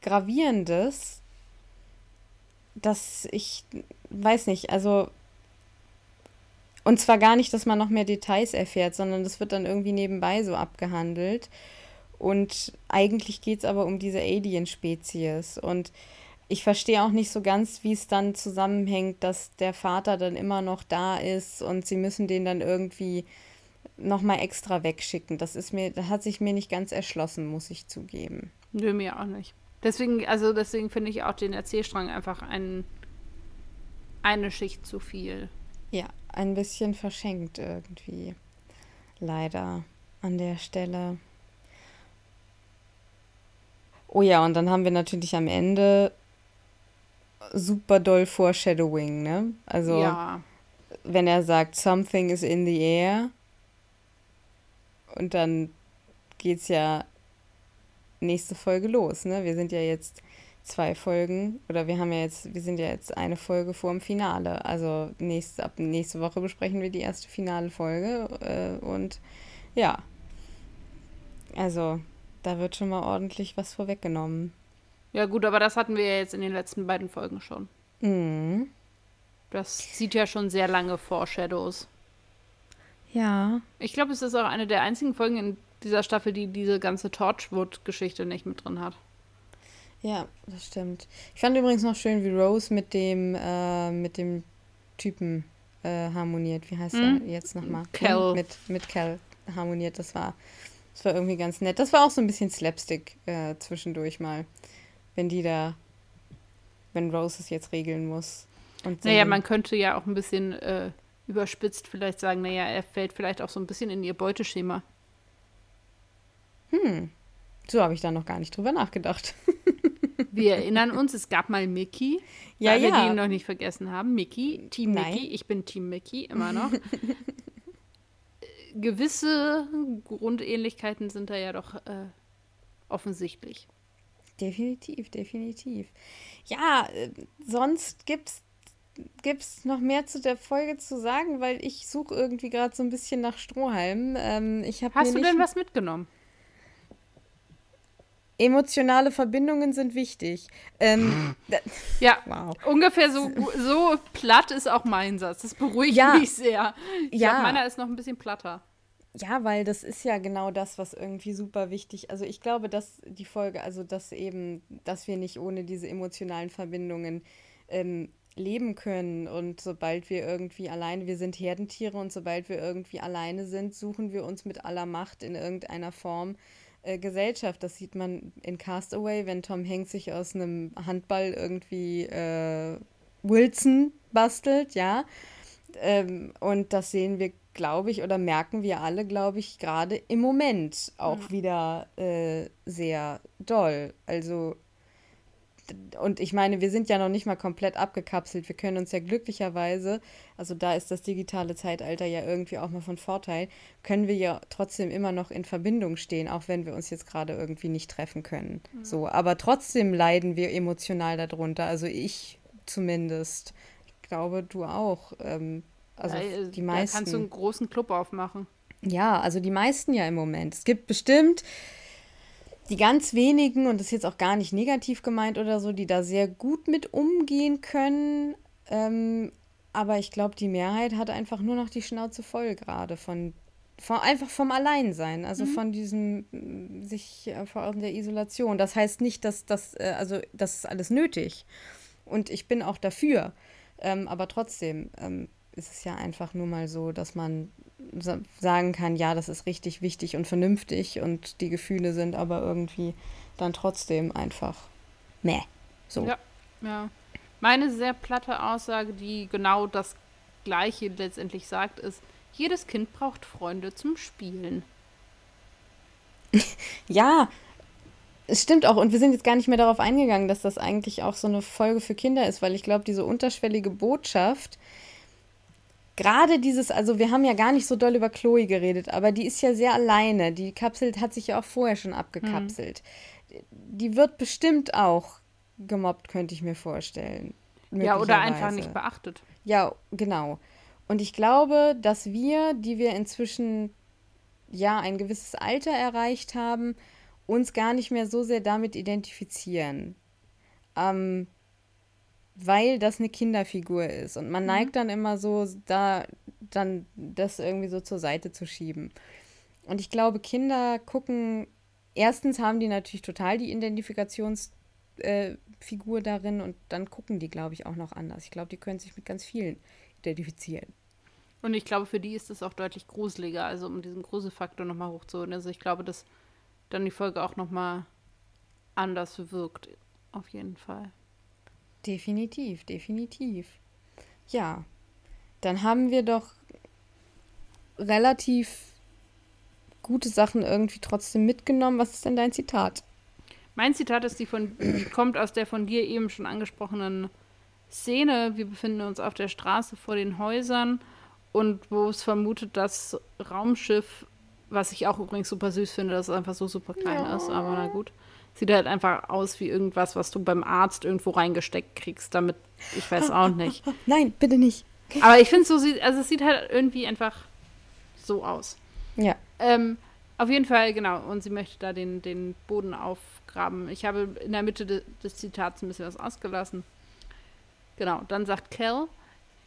gravierendes, dass ich weiß nicht. Also und zwar gar nicht, dass man noch mehr Details erfährt, sondern das wird dann irgendwie nebenbei so abgehandelt. Und eigentlich geht es aber um diese Alien-Spezies. Und ich verstehe auch nicht so ganz, wie es dann zusammenhängt, dass der Vater dann immer noch da ist und sie müssen den dann irgendwie nochmal extra wegschicken. Das ist mir, das hat sich mir nicht ganz erschlossen, muss ich zugeben. Nö, mir auch nicht. Deswegen, also deswegen finde ich auch den Erzählstrang einfach ein, eine Schicht zu viel. Ja, ein bisschen verschenkt irgendwie. Leider an der Stelle. Oh ja, und dann haben wir natürlich am Ende super doll Foreshadowing, ne? Also, ja, wenn er sagt, something is in the air, und dann geht's ja nächste Folge los, ne? Wir sind ja jetzt zwei Folgen, oder wir haben ja jetzt, wir sind ja jetzt eine Folge vor dem Finale. Also nächste, ab nächste Woche besprechen wir die erste finale Folge. Äh, und ja. Also, da wird schon mal ordentlich was vorweggenommen. ja gut, aber das hatten wir ja jetzt in den letzten beiden Folgen schon. Mhm. Das sieht ja schon sehr lange Foreshadows. Ja. Ich glaube, es ist auch eine der einzigen Folgen in dieser Staffel, die diese ganze Torchwood-Geschichte nicht mit drin hat. Ja, das stimmt. Ich fand übrigens noch schön, wie Rose mit dem, äh, mit dem Typen äh, harmoniert. Wie heißt hm? er jetzt nochmal? Cal. Mit, mit Cal harmoniert. Das war, das war irgendwie ganz nett. Das war auch so ein bisschen Slapstick äh, zwischendurch mal. Wenn die da, wenn Rose es jetzt regeln muss. Und naja, man könnte ja auch ein bisschen äh, überspitzt vielleicht sagen, naja, er fällt vielleicht auch so ein bisschen in ihr Beuteschema. Hm, so habe ich da noch gar nicht drüber nachgedacht. Wir erinnern uns, es gab mal Mickey. Ja, weil ja. wir die ihn noch nicht vergessen haben. Mickey, Team Nein. Mickey. Ich bin Team Mickey, immer noch. Gewisse Grundähnlichkeiten sind da ja doch äh, offensichtlich. Definitiv, definitiv. Ja, äh, sonst gibt's gibt's noch mehr zu der Folge zu sagen, weil ich suche irgendwie gerade so ein bisschen nach Strohhalmen. Ähm, ich Hast du denn was mitgenommen? Emotionale Verbindungen sind wichtig. Ähm, ja, wow. ungefähr so, so platt ist auch mein Satz. Das beruhigt ja. mich sehr. Ich ja. glaube, meiner ist noch ein bisschen platter. Ja, weil das ist ja genau das, was irgendwie super wichtig. Also ich glaube, dass die Folge, also dass eben, dass wir nicht ohne diese emotionalen Verbindungen ähm, leben können. Und sobald wir irgendwie alleine, wir sind Herdentiere und sobald wir irgendwie alleine sind, suchen wir uns mit aller Macht in irgendeiner Form äh, Gesellschaft. Das sieht man in Castaway, wenn Tom Hanks sich aus einem Handball irgendwie äh, Wilson bastelt, ja. Ähm, und das sehen wir, glaube ich, oder merken wir alle, glaube ich, gerade im Moment auch mhm. wieder äh, sehr doll. Also und ich meine, wir sind ja noch nicht mal komplett abgekapselt. Wir können uns ja glücklicherweise, also da ist das digitale Zeitalter ja irgendwie auch mal von Vorteil, können wir ja trotzdem immer noch in Verbindung stehen, auch wenn wir uns jetzt gerade irgendwie nicht treffen können. Mhm. So, aber trotzdem leiden wir emotional darunter. Also ich zumindest. Ich glaube, du auch. Ähm, also ja, die meisten. Da kannst du einen großen Club aufmachen. Ja, also die meisten ja im Moment. Es gibt bestimmt die ganz wenigen, und das ist jetzt auch gar nicht negativ gemeint oder so, die da sehr gut mit umgehen können. Ähm, aber ich glaube, die Mehrheit hat einfach nur noch die Schnauze voll gerade von, von einfach vom Alleinsein, also mhm. von diesem mm, sich äh, vor allem der Isolation. Das heißt nicht, dass das, äh, also das ist alles nötig. Und ich bin auch dafür. Ähm, aber trotzdem ähm, ist es ja einfach nur mal so, dass man sagen kann, ja, das ist richtig wichtig und vernünftig und die Gefühle sind aber irgendwie dann trotzdem einfach meh. So. Ja, ja. Meine sehr platte Aussage, die genau das Gleiche letztendlich sagt, ist, jedes Kind braucht Freunde zum Spielen. ja, es stimmt auch. Und wir sind jetzt gar nicht mehr darauf eingegangen, dass das eigentlich auch so eine Folge für Kinder ist, weil ich glaube, diese unterschwellige Botschaft, gerade dieses, also wir haben ja gar nicht so doll über Chloe geredet, aber die ist ja sehr alleine. Die Kapsel hat sich ja auch vorher schon abgekapselt. Mhm. Die wird bestimmt auch gemobbt, könnte ich mir vorstellen. Ja, oder einfach nicht beachtet. Ja, genau. Und ich glaube, dass wir, die wir inzwischen ja ein gewisses Alter erreicht haben, uns gar nicht mehr so sehr damit identifizieren. Ähm, weil das eine Kinderfigur ist. Und man mhm. neigt dann immer so, da dann das irgendwie so zur Seite zu schieben. Und ich glaube, Kinder gucken, erstens haben die natürlich total die Identifikationsfigur äh, darin und dann gucken die, glaube ich, auch noch anders. Ich glaube, die können sich mit ganz vielen identifizieren. Und ich glaube, für die ist es auch deutlich gruseliger, also um diesen Gruselfaktor nochmal hochzuholen. Also ich glaube, dass dann die Folge auch nochmal anders wirkt, auf jeden Fall. Definitiv, definitiv. Ja, dann haben wir doch relativ gute Sachen irgendwie trotzdem mitgenommen. Was ist denn dein Zitat? Mein Zitat ist die von, kommt aus der von dir eben schon angesprochenen Szene. Wir befinden uns auf der Straße vor den Häusern und wo es vermutet, das Raumschiff, was ich auch übrigens super süß finde, dass es einfach so super klein ja. ist, aber na gut. Sieht halt einfach aus wie irgendwas, was du beim Arzt irgendwo reingesteckt kriegst, damit, ich weiß auch nicht. Nein, bitte nicht. Aber ich finde so, also es sieht halt irgendwie einfach so aus. Ja. Ähm, auf jeden Fall, genau. Und sie möchte da den, den Boden aufgraben. Ich habe in der Mitte de, des Zitats ein bisschen was ausgelassen. Genau, dann sagt Kel,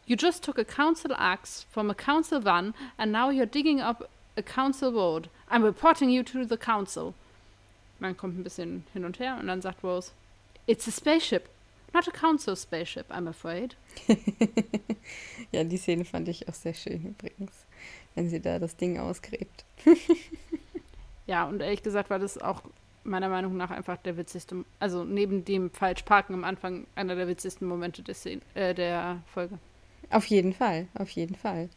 You just took a council axe from a council van and now you're digging up a council vote. I'm reporting you to the council. Man kommt ein bisschen hin und her und dann sagt Rose, It's a spaceship. Not a council spaceship, I'm afraid. ja, die Szene fand ich auch sehr schön übrigens, wenn sie da das Ding ausgräbt. ja, und ehrlich gesagt war das auch meiner Meinung nach einfach der witzigste, also neben dem Falschparken am Anfang einer der witzigsten Momente der, Szene, äh, der Folge. Auf jeden Fall, auf jeden Fall.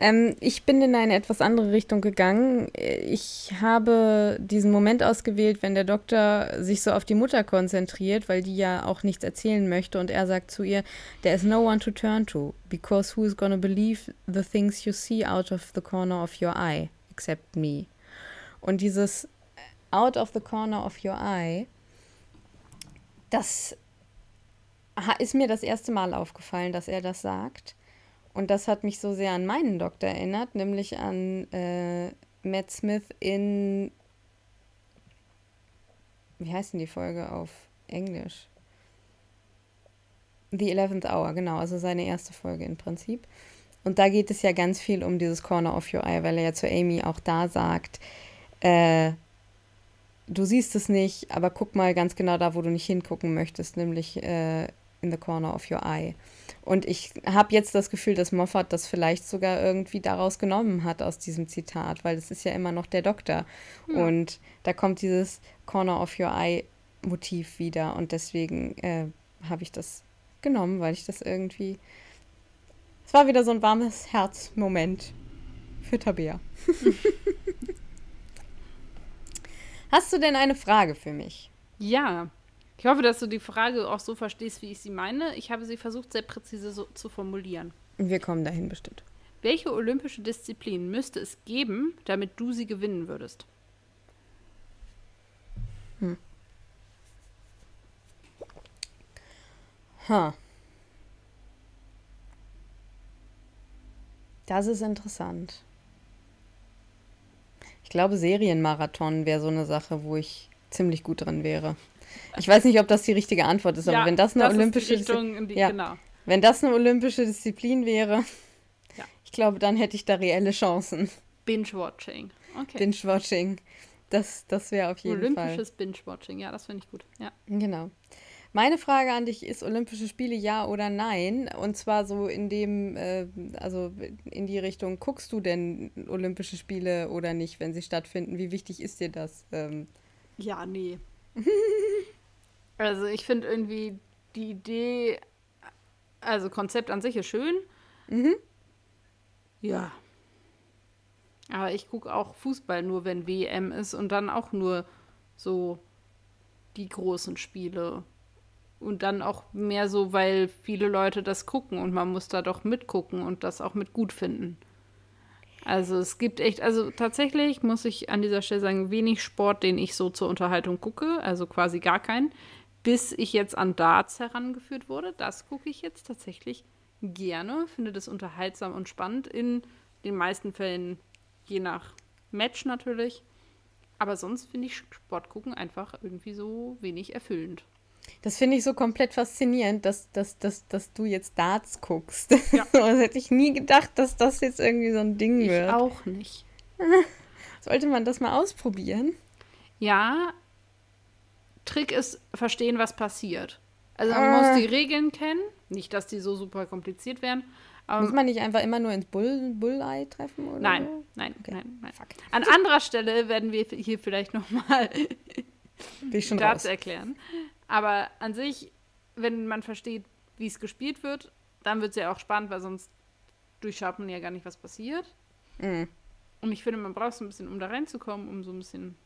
Ähm, ich bin in eine etwas andere Richtung gegangen. Ich habe diesen Moment ausgewählt, wenn der Doktor sich so auf die Mutter konzentriert, weil die ja auch nichts erzählen möchte und er sagt zu ihr, there is no one to turn to, because who is gonna believe the things you see out of the corner of your eye, except me. Und dieses out of the corner of your eye, das ist mir das erste Mal aufgefallen, dass er das sagt. Und das hat mich so sehr an meinen Doktor erinnert, nämlich an äh, Matt Smith in. Wie heißt denn die Folge auf Englisch? The Eleventh Hour, genau, also seine erste Folge im Prinzip. Und da geht es ja ganz viel um dieses Corner of Your Eye, weil er ja zu Amy auch da sagt, äh, du siehst es nicht, aber guck mal ganz genau da, wo du nicht hingucken möchtest, nämlich äh, in the corner of your eye. Und ich habe jetzt das Gefühl, dass Moffat das vielleicht sogar irgendwie daraus genommen hat aus diesem Zitat, weil es ist ja immer noch der Doktor. Hm. Und da kommt dieses Corner of your eye Motiv wieder. Und deswegen äh, habe ich das genommen, weil ich das irgendwie. Es war wieder so ein warmes Herz-Moment für Tabea. Hast du denn eine Frage für mich? Ja. Ich hoffe, dass du die Frage auch so verstehst, wie ich sie meine. Ich habe sie versucht, sehr präzise so zu formulieren. Wir kommen dahin bestimmt. Welche olympische Disziplin müsste es geben, damit du sie gewinnen würdest? Hm. Ha. Das ist interessant. Ich glaube, Serienmarathon wäre so eine Sache, wo ich ziemlich gut drin wäre. Ich weiß nicht, ob das die richtige Antwort ist, ja, aber wenn das eine das olympische Disziplin, ja, genau. wenn das eine olympische Disziplin wäre, ja. ich glaube, dann hätte ich da reelle Chancen. Binge-Watching. Okay. Binge-Watching. Das, das wäre auf jeden Olympisches Fall. Olympisches Binge-Watching, ja, das finde ich gut. Ja. Genau. Meine Frage an dich ist Olympische Spiele ja oder nein? Und zwar so in dem, äh, also in die Richtung, guckst du denn Olympische Spiele oder nicht, wenn sie stattfinden? Wie wichtig ist dir das? Ähm? Ja, nee. also ich finde irgendwie die Idee, also Konzept an sich ist schön. Mhm. Ja. Aber ich gucke auch Fußball nur, wenn WM ist und dann auch nur so die großen Spiele. Und dann auch mehr so, weil viele Leute das gucken und man muss da doch mitgucken und das auch mit gut finden. Also es gibt echt, also tatsächlich muss ich an dieser Stelle sagen, wenig Sport, den ich so zur Unterhaltung gucke, also quasi gar keinen, bis ich jetzt an Darts herangeführt wurde. Das gucke ich jetzt tatsächlich gerne, finde das unterhaltsam und spannend, in den meisten Fällen je nach Match natürlich. Aber sonst finde ich Sport gucken einfach irgendwie so wenig erfüllend. Das finde ich so komplett faszinierend, dass, dass, dass, dass du jetzt Darts guckst. Ja. das hätte ich nie gedacht, dass das jetzt irgendwie so ein Ding ich wird. auch nicht. Sollte man das mal ausprobieren? Ja. Trick ist verstehen, was passiert. Also man ah. muss die Regeln kennen. Nicht, dass die so super kompliziert wären. muss man nicht einfach immer nur ins Bull Bulleye treffen? Oder nein, nein, okay. nein, nein. Fuck. An anderer Stelle werden wir hier vielleicht noch mal Darts erklären. Aber an sich, wenn man versteht, wie es gespielt wird, dann wird es ja auch spannend, weil sonst durchschaut man ja gar nicht, was passiert. Mhm. Und ich finde, man braucht so ein bisschen, um da reinzukommen, um so ein bisschen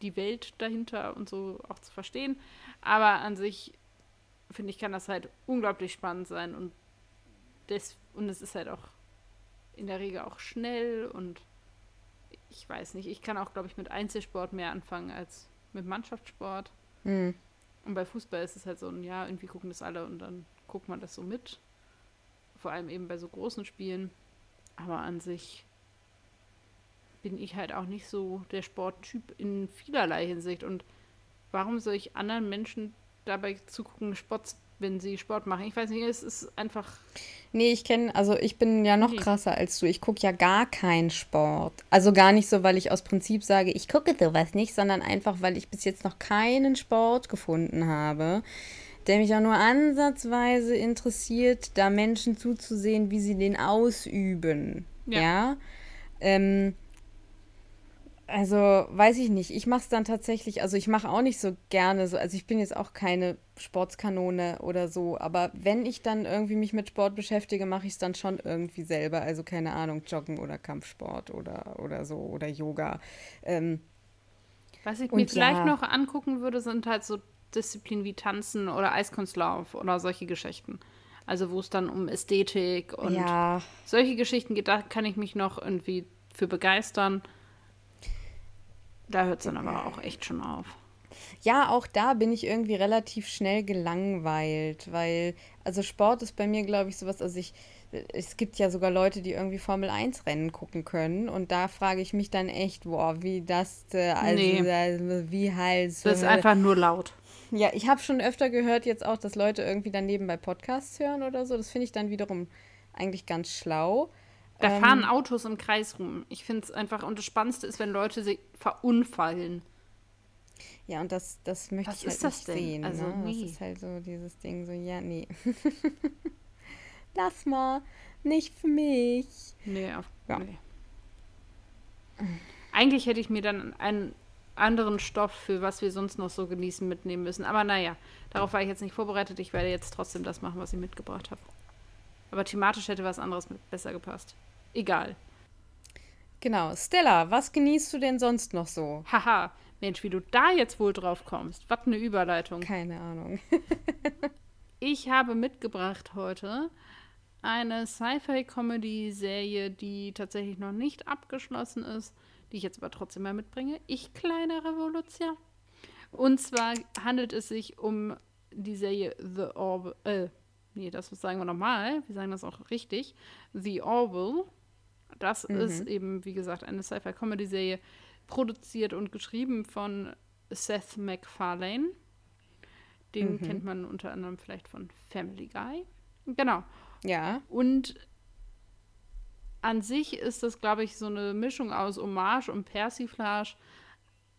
die Welt dahinter und so auch zu verstehen. Aber an sich, finde ich, kann das halt unglaublich spannend sein und, das, und es ist halt auch in der Regel auch schnell und ich weiß nicht, ich kann auch, glaube ich, mit Einzelsport mehr anfangen als mit Mannschaftssport. Mhm. Und bei Fußball ist es halt so ein, ja, irgendwie gucken das alle und dann guckt man das so mit. Vor allem eben bei so großen Spielen. Aber an sich bin ich halt auch nicht so der Sporttyp in vielerlei Hinsicht. Und warum soll ich anderen Menschen dabei zugucken, Sport, wenn sie Sport machen? Ich weiß nicht, es ist einfach. Nee, ich kenne, also ich bin ja noch krasser als du. Ich gucke ja gar keinen Sport. Also gar nicht so, weil ich aus Prinzip sage, ich gucke sowas nicht, sondern einfach, weil ich bis jetzt noch keinen Sport gefunden habe, der mich auch nur ansatzweise interessiert, da Menschen zuzusehen, wie sie den ausüben. Ja. ja? Ähm, also, weiß ich nicht. Ich mache es dann tatsächlich, also ich mache auch nicht so gerne so, also ich bin jetzt auch keine Sportskanone oder so, aber wenn ich dann irgendwie mich mit Sport beschäftige, mache ich es dann schon irgendwie selber. Also keine Ahnung, Joggen oder Kampfsport oder, oder so oder Yoga. Ähm, Was ich mir vielleicht ja, noch angucken würde, sind halt so Disziplinen wie Tanzen oder Eiskunstlauf oder solche Geschichten. Also wo es dann um Ästhetik und ja. solche Geschichten geht, da kann ich mich noch irgendwie für begeistern. Da hört es dann aber auch echt schon auf. Ja, auch da bin ich irgendwie relativ schnell gelangweilt, weil, also Sport ist bei mir, glaube ich, sowas, also ich, es gibt ja sogar Leute, die irgendwie Formel 1 Rennen gucken können und da frage ich mich dann echt, boah, wie das, äh, also, nee. also wie halt. So, das ist einfach nur laut. Ja, ich habe schon öfter gehört jetzt auch, dass Leute irgendwie daneben bei Podcasts hören oder so. Das finde ich dann wiederum eigentlich ganz schlau. Da ähm, fahren Autos im Kreis rum. Ich finde es einfach, und das Spannendste ist, wenn Leute sich verunfallen. Ja, und das, das möchte Was ich halt nicht denn? sehen. Also, ne? nee. Das ist halt so dieses Ding, so, ja, nee. Lass mal, nicht für mich. Nee, auf, ja. nee. Eigentlich hätte ich mir dann einen anderen Stoff, für was wir sonst noch so genießen, mitnehmen müssen. Aber naja, darauf war ich jetzt nicht vorbereitet. Ich werde jetzt trotzdem das machen, was ich mitgebracht habe. Aber thematisch hätte was anderes besser gepasst egal. Genau. Stella, was genießt du denn sonst noch so? Haha, Mensch, wie du da jetzt wohl drauf kommst. Was eine Überleitung. Keine Ahnung. ich habe mitgebracht heute eine Sci-Fi-Comedy-Serie, die tatsächlich noch nicht abgeschlossen ist, die ich jetzt aber trotzdem mal mitbringe. Ich kleine Revolution. Und zwar handelt es sich um die Serie The Orville. Äh, nee, das sagen wir nochmal. Wir sagen das auch richtig. The Orville das mhm. ist eben, wie gesagt, eine Sci-Fi-Comedy-Serie, produziert und geschrieben von Seth MacFarlane. Den mhm. kennt man unter anderem vielleicht von Family Guy. Genau. Ja. Und an sich ist das, glaube ich, so eine Mischung aus Hommage und Persiflage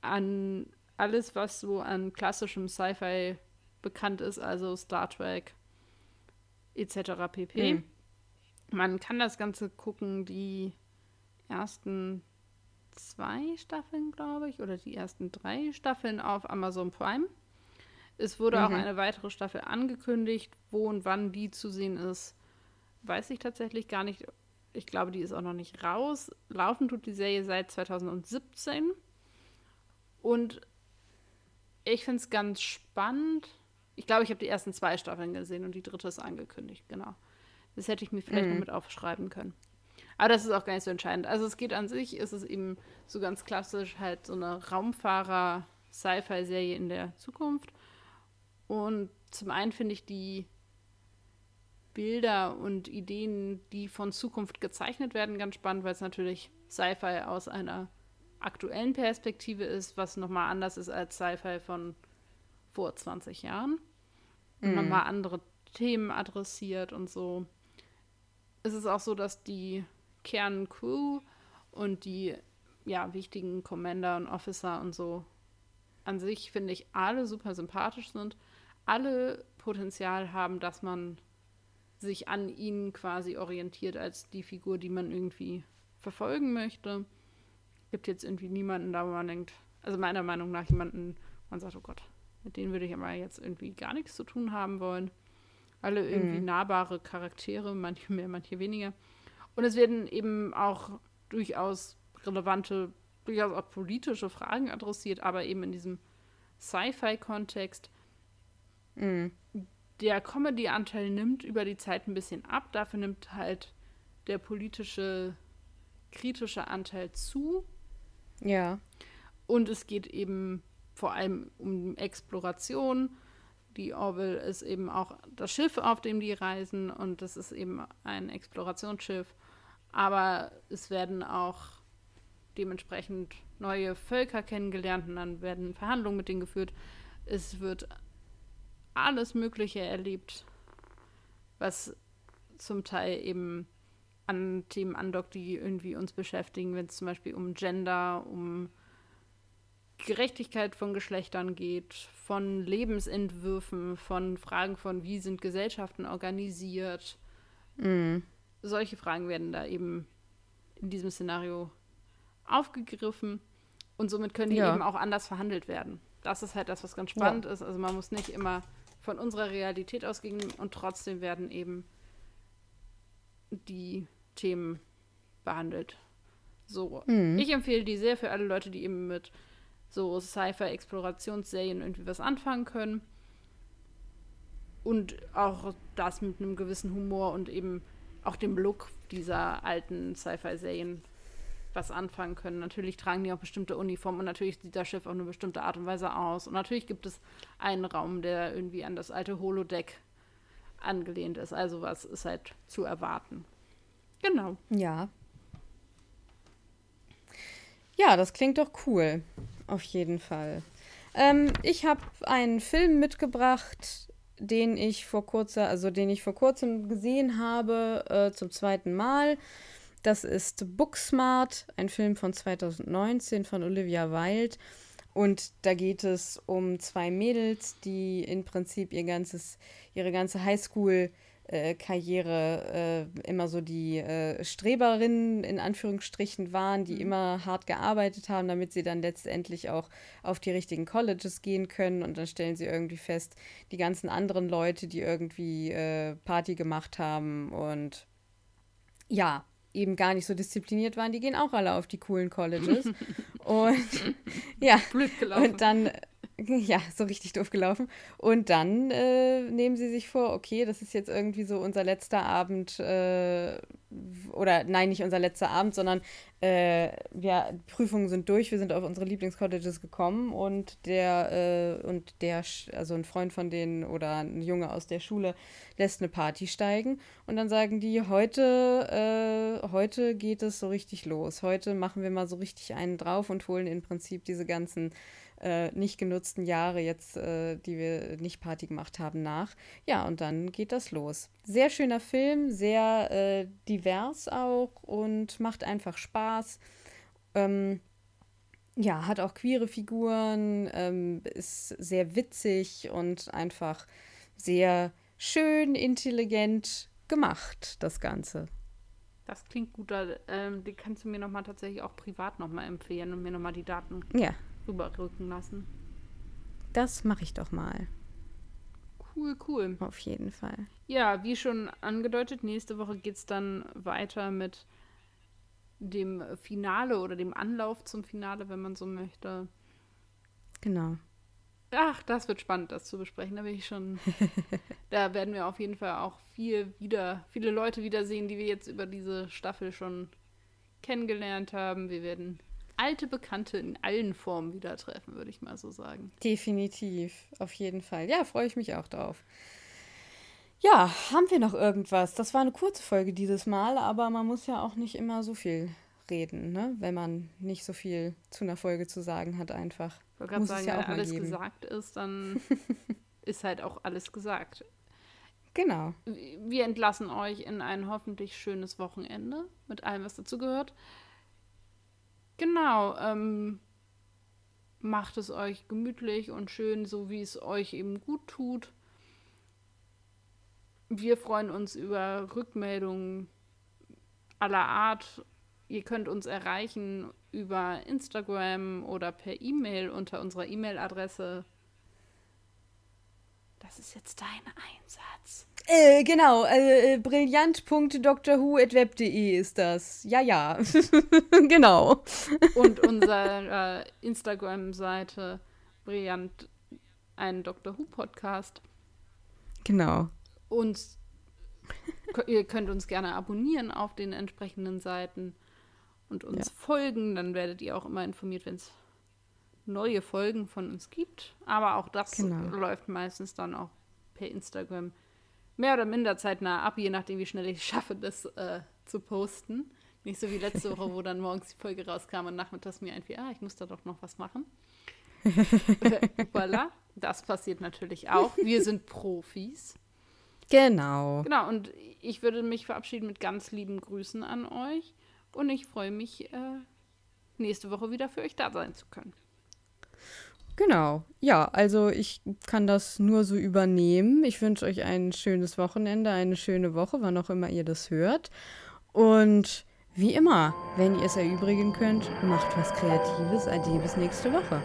an alles, was so an klassischem Sci-Fi bekannt ist, also Star Trek etc. pp. Mhm. Man kann das Ganze gucken, die ersten zwei Staffeln, glaube ich, oder die ersten drei Staffeln auf Amazon Prime. Es wurde mhm. auch eine weitere Staffel angekündigt. Wo und wann die zu sehen ist, weiß ich tatsächlich gar nicht. Ich glaube, die ist auch noch nicht raus. Laufen tut die Serie seit 2017. Und ich finde es ganz spannend. Ich glaube, ich habe die ersten zwei Staffeln gesehen und die dritte ist angekündigt, genau. Das hätte ich mir vielleicht mhm. noch mit aufschreiben können. Aber das ist auch gar nicht so entscheidend. Also es geht an sich, ist es eben so ganz klassisch halt so eine Raumfahrer-Sci-Fi-Serie in der Zukunft. Und zum einen finde ich die Bilder und Ideen, die von Zukunft gezeichnet werden, ganz spannend, weil es natürlich Sci-Fi aus einer aktuellen Perspektive ist, was nochmal anders ist als Sci-Fi von vor 20 Jahren. Und mhm. nochmal andere Themen adressiert und so ist es auch so, dass die Kerncrew und die ja, wichtigen Commander und Officer und so an sich, finde ich, alle super sympathisch sind, alle Potenzial haben, dass man sich an ihnen quasi orientiert als die Figur, die man irgendwie verfolgen möchte. Gibt jetzt irgendwie niemanden da, wo man denkt, also meiner Meinung nach jemanden, man sagt, oh Gott, mit denen würde ich aber jetzt irgendwie gar nichts zu tun haben wollen. Alle irgendwie mhm. nahbare Charaktere, manche mehr, manche weniger. Und es werden eben auch durchaus relevante, durchaus auch politische Fragen adressiert, aber eben in diesem Sci-Fi-Kontext. Mhm. Der Comedy-Anteil nimmt über die Zeit ein bisschen ab, dafür nimmt halt der politische, kritische Anteil zu. Ja. Und es geht eben vor allem um Exploration die Orville ist eben auch das Schiff, auf dem die reisen und das ist eben ein Explorationsschiff. Aber es werden auch dementsprechend neue Völker kennengelernt und dann werden Verhandlungen mit denen geführt. Es wird alles Mögliche erlebt, was zum Teil eben an Themen andockt, die irgendwie uns beschäftigen, wenn es zum Beispiel um Gender, um Gerechtigkeit von Geschlechtern geht, von Lebensentwürfen, von Fragen von, wie sind Gesellschaften organisiert. Mm. Solche Fragen werden da eben in diesem Szenario aufgegriffen und somit können die Ja. eben auch anders verhandelt werden. Das ist halt das, was ganz spannend ist. Also man muss nicht immer von unserer Realität ausgehen und trotzdem werden eben die Themen behandelt. So. Mhm. Ich empfehle die sehr für alle Leute, die eben mit so Sci-Fi-Explorationsserien irgendwie was anfangen können. Und auch das mit einem gewissen Humor und eben auch dem Look dieser alten Sci-Fi-Serien was anfangen können. Natürlich tragen die auch bestimmte Uniformen und natürlich sieht das Schiff auf eine bestimmte Art und Weise aus. Und natürlich gibt es einen Raum, der irgendwie an das alte Holodeck angelehnt ist. Also was ist halt zu erwarten. Genau. Ja. Ja, das klingt doch cool. Auf jeden Fall. Ähm, ich habe einen Film mitgebracht, den ich vor kurzer, also den ich vor kurzem gesehen habe, äh, zum zweiten Mal. Das ist Booksmart, ein Film von 2019 von Olivia Wilde. Und da geht es um zwei Mädels, die im Prinzip ihr ganzes, ihre ganze Highschool äh, Karriere äh, immer so die äh, Streberinnen in Anführungsstrichen waren, die immer hart gearbeitet haben, damit sie dann letztendlich auch auf die richtigen Colleges gehen können. Und dann stellen sie irgendwie fest, die ganzen anderen Leute, die irgendwie äh, Party gemacht haben und ja, eben gar nicht so diszipliniert waren, die gehen auch alle auf die coolen Colleges. und ja, Blöd gelaufen. und dann, ja, so richtig doof gelaufen. Und dann äh, nehmen sie sich vor, okay, das ist jetzt irgendwie so unser letzter Abend, äh, oder nein, nicht unser letzter Abend, sondern äh, wir, Prüfungen sind durch, wir sind auf unsere Lieblingscolleges gekommen und der, äh, und der, also ein Freund von denen oder ein Junge aus der Schule lässt eine Party steigen und dann sagen die, heute, äh, heute geht es so richtig los. Heute machen wir mal so richtig einen drauf und holen im Prinzip diese ganzen äh, nicht genutzten Jahre jetzt, äh, die wir nicht Party gemacht haben, nach. Ja, und dann geht das los. Sehr schöner Film, sehr äh, divers auch und macht einfach Spaß. Ähm, ja, hat auch queere Figuren, ähm, ist sehr witzig und einfach sehr schön, intelligent gemacht, das Ganze. Das klingt gut. Ähm, die kannst du mir nochmal tatsächlich auch privat nochmal empfehlen und mir nochmal die Daten Ja, rüberrücken lassen. das mache ich doch mal. Cool, cool. Auf jeden Fall. Ja, wie schon angedeutet, nächste Woche geht es dann weiter mit dem Finale oder dem Anlauf zum Finale, wenn man so möchte. Genau. Ach, das wird spannend, das zu besprechen. Da bin ich schon. da werden wir auf jeden Fall auch viel wieder, viele Leute wiedersehen, die wir jetzt über diese Staffel schon kennengelernt haben. Wir werden alte Bekannte in allen Formen wieder treffen, würde ich mal so sagen. Definitiv, auf jeden Fall. Ja, freue ich mich auch drauf. Ja, haben wir noch irgendwas? Das war eine kurze Folge dieses Mal, aber man muss ja auch nicht immer so viel reden, ne? wenn man nicht so viel zu einer Folge zu sagen hat, einfach. Ich wollte gerade sagen, ja wenn alles geben. gesagt ist, dann ist halt auch alles gesagt. Genau. Wir entlassen euch in ein hoffentlich schönes Wochenende mit allem, was dazu gehört. Genau, ähm, macht es euch gemütlich und schön, so wie es euch eben gut tut. Wir freuen uns über Rückmeldungen aller Art. Ihr könnt uns erreichen über Instagram oder per E-Mail unter unserer E-Mail-Adresse. Das ist jetzt dein Einsatz. Äh, genau, äh, äh, brillant.drwho.web.de ist das. Ja, ja. genau. Und unsere Instagram-Seite Brillant, ein Dr. Who Podcast. Genau. Und ihr könnt uns gerne abonnieren auf den entsprechenden Seiten und uns Ja. folgen. Dann werdet ihr auch immer informiert, wenn es neue Folgen von uns gibt. Aber auch das Genau. läuft meistens dann auch per Instagram mehr oder minder zeitnah ab, je nachdem, wie schnell ich schaffe, das äh, zu posten. Nicht so wie letzte Woche, wo dann morgens die Folge rauskam und nachmittags mir einfiel, ah, ich muss da doch noch was machen. Voilà, das passiert natürlich auch. Wir sind Profis. Genau. Genau, und ich würde mich verabschieden mit ganz lieben Grüßen an euch. Und ich freue mich, äh, nächste Woche wieder für euch da sein zu können. Genau. Ja, also ich kann das nur so übernehmen. Ich wünsche euch ein schönes Wochenende, eine schöne Woche, wann auch immer ihr das hört. Und wie immer, wenn ihr es erübrigen könnt, macht was Kreatives. Ade bis nächste Woche.